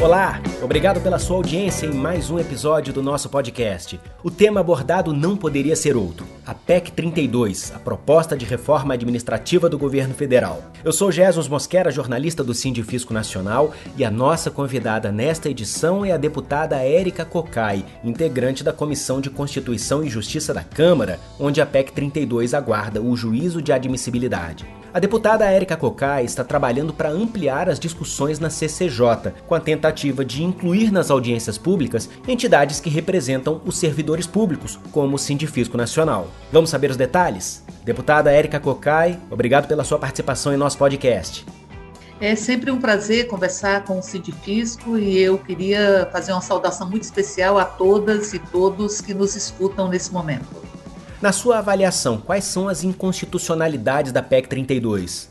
Olá, obrigado pela sua audiência em mais um episódio do nosso podcast. O tema abordado não poderia ser outro: a PEC 32, a proposta de reforma administrativa do governo federal. Eu sou Jesus Mosquera, jornalista do Sindifisco Nacional, e a nossa convidada nesta edição é a deputada Érica Cocai, integrante da Comissão de Constituição e Justiça da Câmara, onde a PEC 32 aguarda o juízo de admissibilidade. A deputada Érica Cocai está trabalhando para ampliar as discussões na CCJ, com a tentativa de incluir nas audiências públicas entidades que representam os servidores públicos, como o Sindifisco Nacional. Vamos saber os detalhes? Deputada Érica Cocai, obrigado pela sua participação em nosso podcast. É sempre um prazer conversar com o Sindifisco e eu queria fazer uma saudação muito especial a todas e todos que nos escutam nesse momento. Na sua avaliação, quais são as inconstitucionalidades da PEC 32?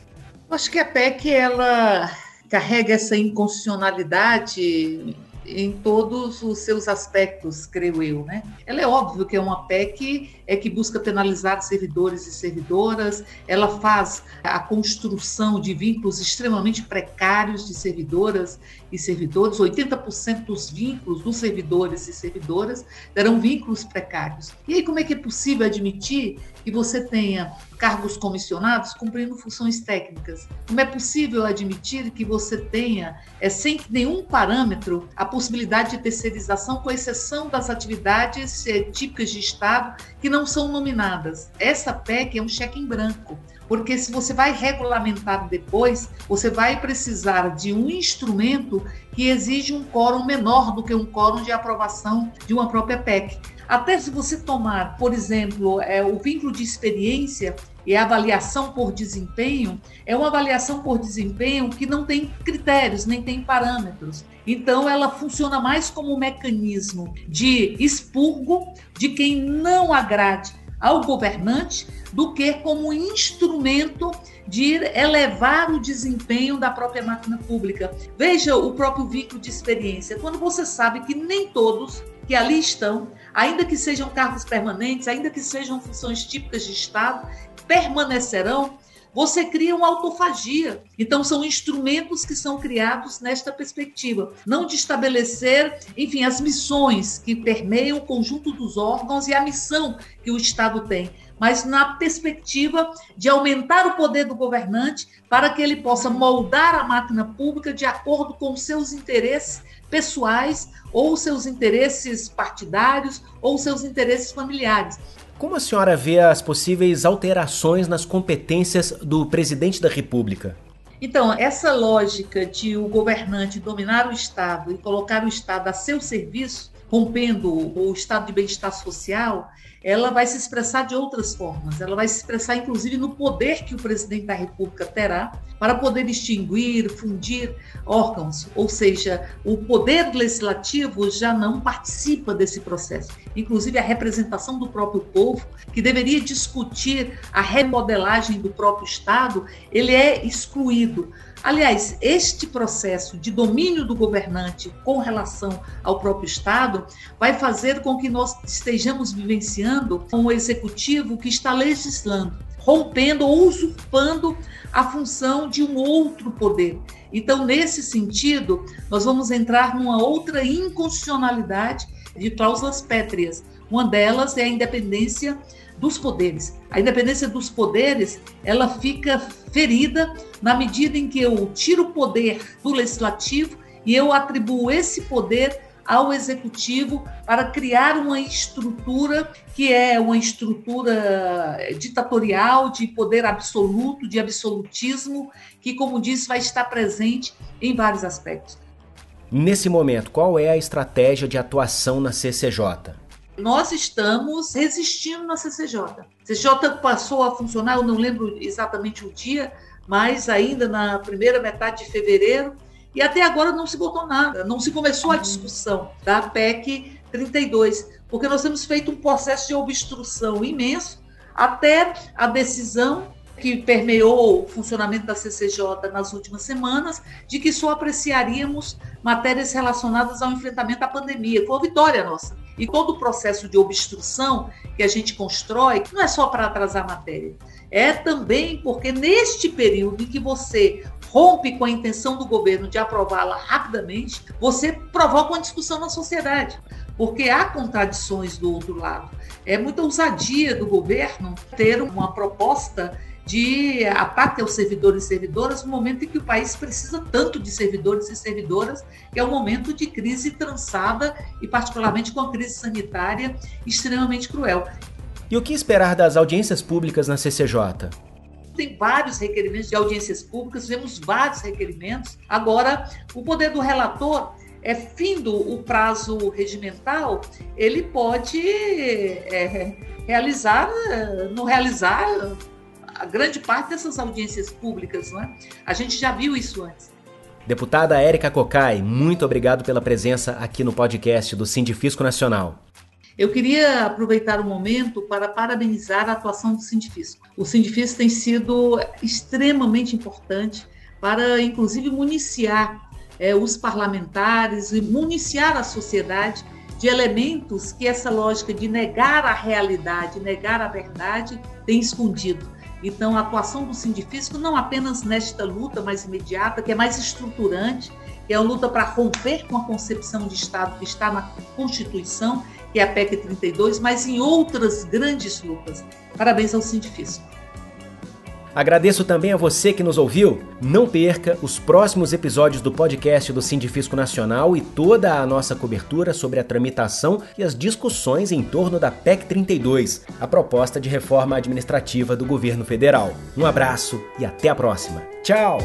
Acho que a PEC ela carrega essa inconstitucionalidade em todos os seus aspectos, creio eu. Né? Ela é óbvio que é uma PEC é que busca penalizar servidores e servidoras, ela faz a construção de vínculos extremamente precários de servidoras e servidores, 80% dos vínculos dos servidores e servidoras terão vínculos precários. E aí, como é que é possível admitir que você tenha cargos comissionados cumprindo funções técnicas? Como é possível admitir que você tenha, é, sem nenhum parâmetro, a possibilidade de terceirização, com exceção das atividades é, típicas de Estado que não são nominadas? Essa PEC é um cheque em branco porque se você vai regulamentar depois, você vai precisar de um instrumento que exige um quórum menor do que um quórum de aprovação de uma própria PEC. Até se você tomar, por exemplo, é, o vínculo de experiência e a avaliação por desempenho, é uma avaliação por desempenho que não tem critérios, nem tem parâmetros. Então, ela funciona mais como um mecanismo de expurgo de quem não agrade ao governante do que como instrumento de elevar o desempenho da própria máquina pública. Veja o próprio vínculo de experiência. Quando você sabe que nem todos que ali estão, ainda que sejam cargos permanentes, ainda que sejam funções típicas de Estado, permanecerão, você cria uma autofagia. Então, são instrumentos que são criados nesta perspectiva, não de estabelecer, enfim, as missões que permeiam o conjunto dos órgãos e a missão que o Estado tem, mas na perspectiva de aumentar o poder do governante para que ele possa moldar a máquina pública de acordo com seus interesses pessoais ou seus interesses partidários ou seus interesses familiares. Como a senhora vê as possíveis alterações nas competências do presidente da República? Então, essa lógica de o governante dominar o Estado e colocar o Estado a seu serviço, rompendo o estado de bem-estar social, ela vai se expressar de outras formas. Ela vai se expressar, inclusive, no poder que o presidente da República terá para poder extinguir, fundir órgãos. Ou seja, o poder legislativo já não participa desse processo. Inclusive, a representação do próprio povo, que deveria discutir a remodelagem do próprio Estado, ele é excluído. Aliás, este processo de domínio do governante com relação ao próprio Estado vai fazer com que nós estejamos vivenciando um executivo que está legislando, rompendo ou usurpando a função de um outro poder. Então, nesse sentido, nós vamos entrar numa outra inconstitucionalidade de cláusulas pétreas. Uma delas é a independência dos poderes. A independência dos poderes, ela fica ferida na medida em que eu tiro o poder do legislativo e eu atribuo esse poder ao executivo para criar uma estrutura que é uma estrutura ditatorial de poder absoluto, de absolutismo, que, como disse, vai estar presente em vários aspectos. Nesse momento, qual é a estratégia de atuação na CCJ? nós estamos resistindo na CCJ. A CCJ passou a funcionar, eu não lembro exatamente o dia, mas ainda na primeira metade de fevereiro, e até agora não se botou nada, não se começou a uhum. discussão da PEC 32, porque nós temos feito um processo de obstrução imenso até a decisão que permeou o funcionamento da CCJ nas últimas semanas, de que só apreciaríamos matérias relacionadas ao enfrentamento à pandemia. Foi uma vitória nossa. E todo o processo de obstrução que a gente constrói não é só para atrasar a matéria, é também porque neste período em que você rompe com a intenção do governo de aprová-la rapidamente, você provoca uma discussão na sociedade, porque há contradições do outro lado. É muita ousadia do governo ter uma proposta de ataque aos servidores e servidoras no momento em que o país precisa tanto de servidores e servidoras, que é um momento de crise trançada e particularmente com a crise sanitária extremamente cruel. E o que esperar das audiências públicas na CCJ? tem vários requerimentos de audiências públicas, tivemos vários requerimentos. Agora, o poder do relator é findo o prazo regimental, ele pode é, realizar, não realizar a grande parte dessas audiências públicas, não é? A gente já viu isso antes. Deputada Érica Cocai, muito obrigado pela presença aqui no podcast do Sindifisco Nacional. Eu queria aproveitar o momento para parabenizar a atuação do Sindifisco. O Sindifisco tem sido extremamente importante para, inclusive, municiar é, os parlamentares e municiar a sociedade de elementos que essa lógica de negar a realidade, negar a verdade, tem escondido. Então, a atuação do Sindifisco, não apenas nesta luta mais imediata, que é mais estruturante, que é a luta para romper com a concepção de Estado que está na Constituição, que é a PEC 32, mas em outras grandes lutas. Parabéns ao Sindifisco. Agradeço também a você que nos ouviu. Não perca os próximos episódios do podcast do Sindifisco Nacional e toda a nossa cobertura sobre a tramitação e as discussões em torno da PEC 32, a proposta de reforma administrativa do governo federal. Um abraço e até a próxima. Tchau!